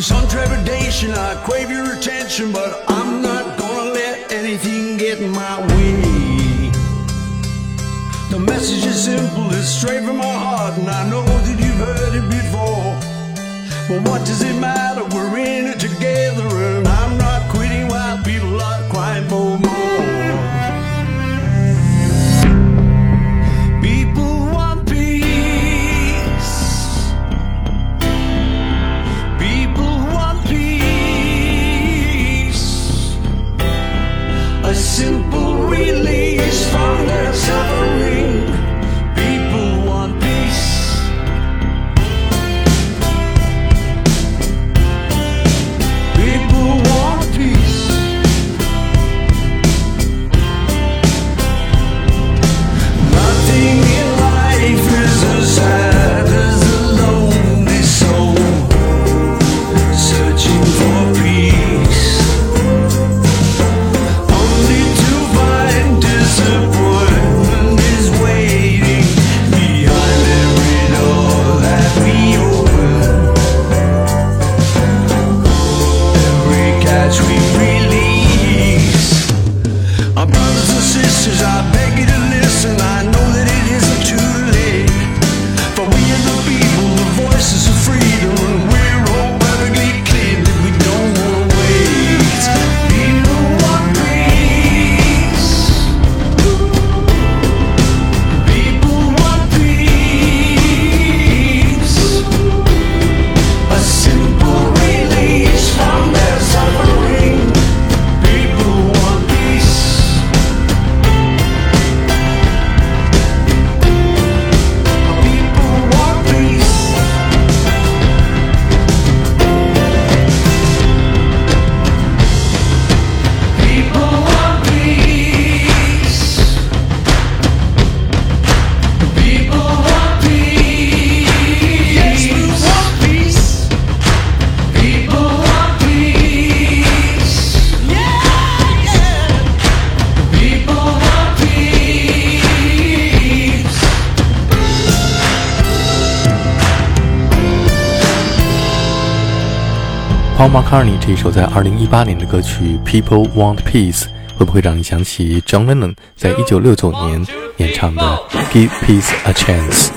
With some trepidation, I crave your attention, but I'm not gonna let anything get in my way. The message is simple, it's straight from my heart, and I know that you've heard it before. But what does it matter? We're in it together, and I'm not quitting while people are. Paul McCartney 这一首在二零一八年的歌曲《People Want Peace》，会不会让你想起 John Lennon 在一九六九年演唱的《Give Peace a Chance》？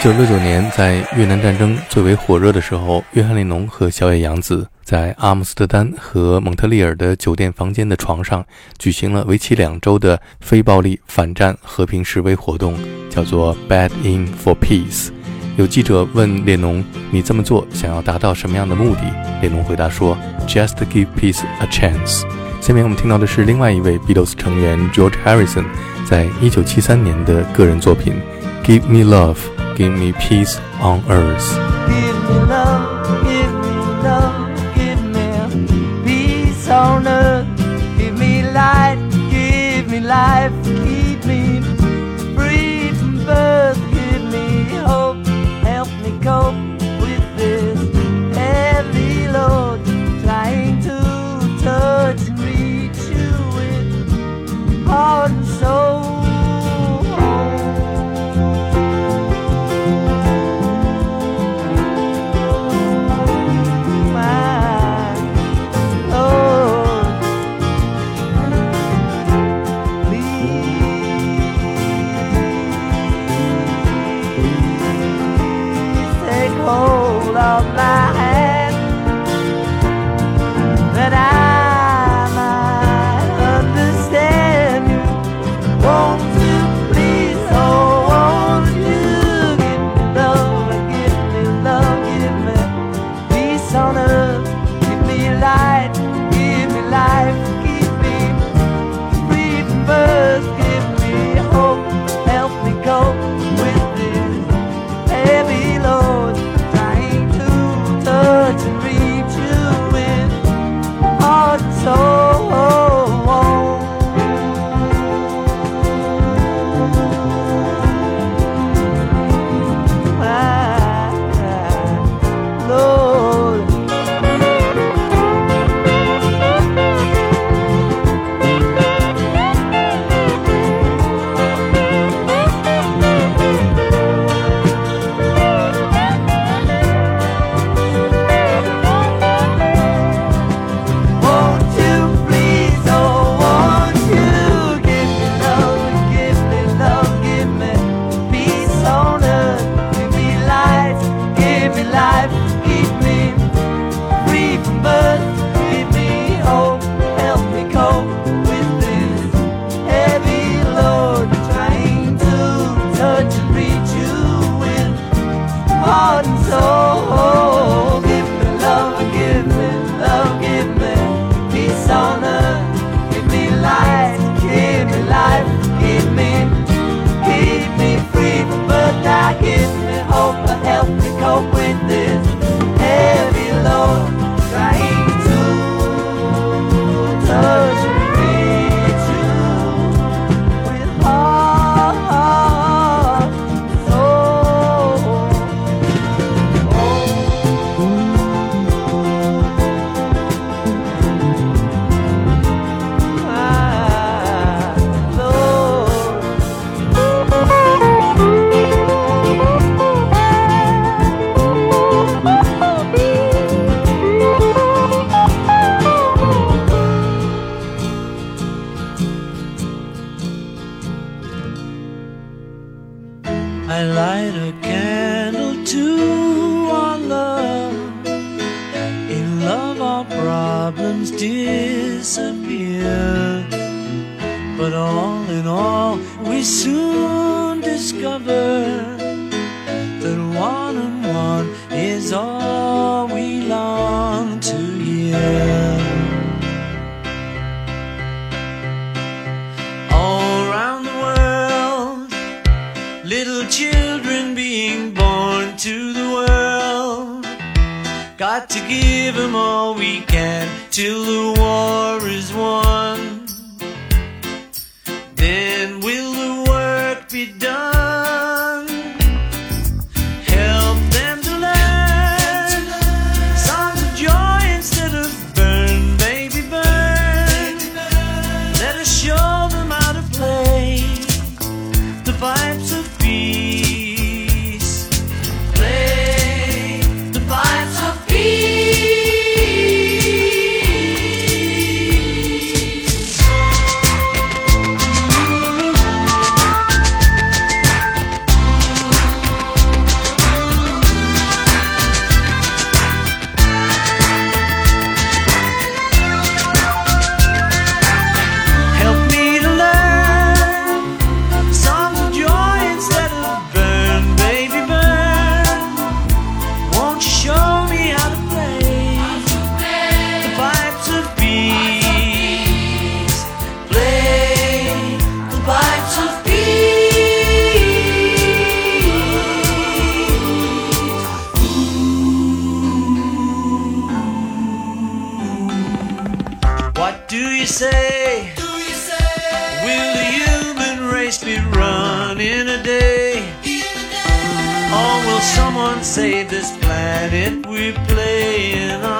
一九六九年，在越南战争最为火热的时候，约翰列侬和小野洋子在阿姆斯特丹和蒙特利尔的酒店房间的床上举行了为期两周的非暴力反战和平示威活动，叫做 “Bad In for Peace”。有记者问列侬：“你这么做想要达到什么样的目的？”列侬回答说：“Just give peace a chance。”下面我们听到的是另外一位 Beatles 成员 George Harrison 在一九七三年的个人作品《Give Me Love》。Give me peace on earth. Give me love, give me love, give me peace on earth. But all in all, we soon discover that one and one is all we long to hear. All around the world, little children being born to the world. Got to give them all we can till the war save this planet we're playing on?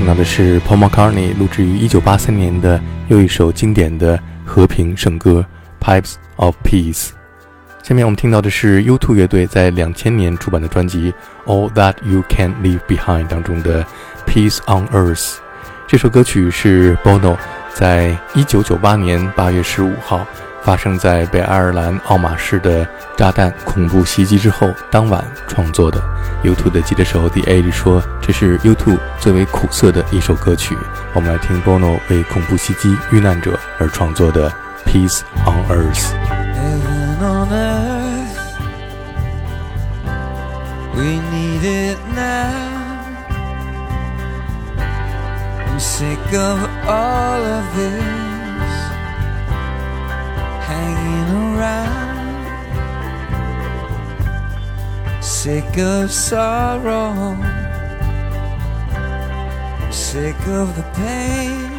听到的是 Paul McCartney 录制于1983年的又一首经典的和平圣歌《Pipes of Peace》。下面我们听到的是 U2 乐队在2000年出版的专辑《All That You Can Leave Behind》当中的《Peace on Earth》。这首歌曲是 Bono 在1998年8月15号发生在北爱尔兰奥马市的炸弹恐怖袭击之后当晚创作的。U2 的吉他手 The Edge 说，这是 U2 最为苦涩的一首歌曲。我们来听 Bono 为恐怖袭击遇难者而创作的《Peace on Earth》。Heaven on earth, we need it now. Sick of all of this Sick of sorrow, sick of the pain.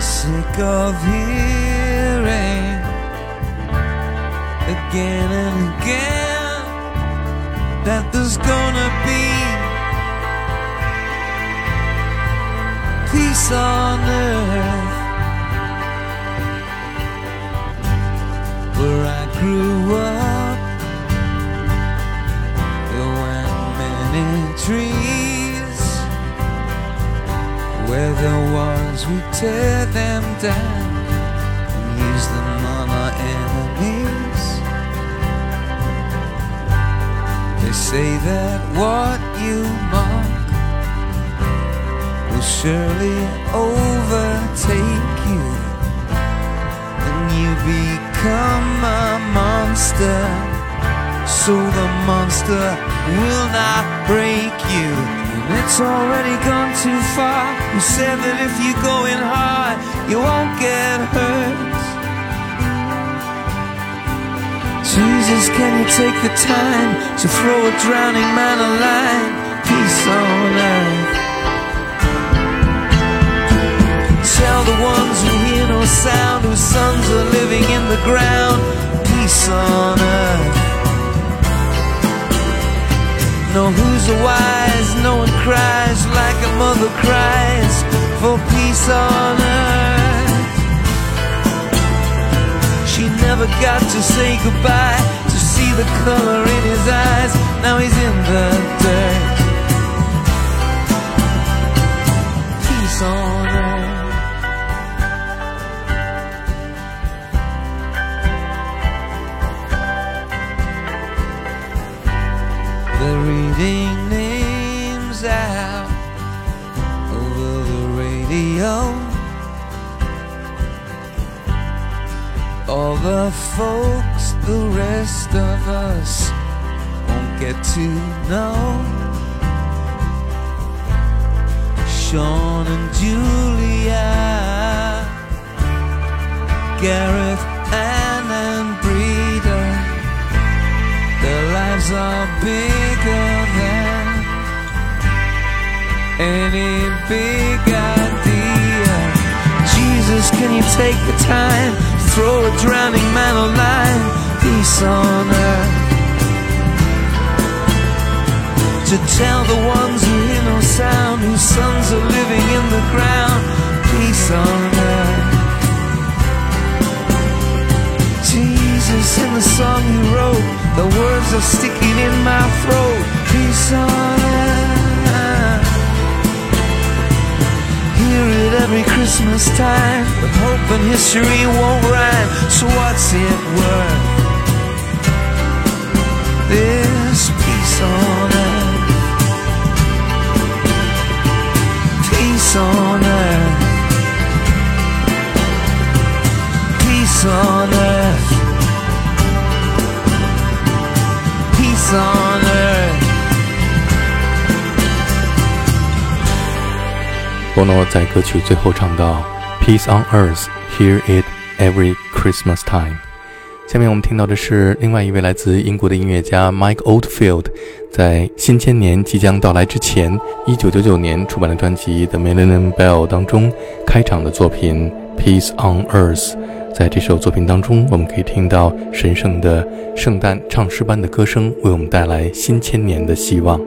Sick of hearing again and again that there's gonna be peace on earth where I grew up. We tear them down and use them on our enemies. They say that what you mark will surely overtake you, and you become a monster. So the monster will not break you. It's already gone too far. You said that if you're going hard, you won't get hurt. Jesus, can you take the time to throw a drowning man a line? Peace on earth. Tell the ones who hear no sound, whose sons are living in the ground. Peace on earth. No, who's a wise? No one cries like a mother cries for peace on earth. She never got to say goodbye to see the color in his eyes. Now he's in the dirt. Folks the rest of us won't get to know. Sean and Julia, Gareth, Ann and Breda. Their lives are bigger than any big idea. Jesus, can you take the time throw a drowning man a line? peace on earth. To tell the ones who hear no sound, whose sons are living in the ground, peace on earth. Jesus in the song you wrote, the words are sticking in my throat, peace on earth. Hear it every Christmas time, but hope and history won't rhyme, so what's it worth? This peace on earth. Peace on earth. Peace on earth. 波诺在歌曲最后唱到：“Peace on earth, hear it every Christmas time。”下面我们听到的是另外一位来自英国的音乐家 Mike Oldfield，在新千年即将到来之前，1999年出版的专辑《The Millennium Bell》当中开场的作品《Peace on Earth》。在这首作品当中，我们可以听到神圣的圣诞唱诗般的歌声，为我们带来新千年的希望。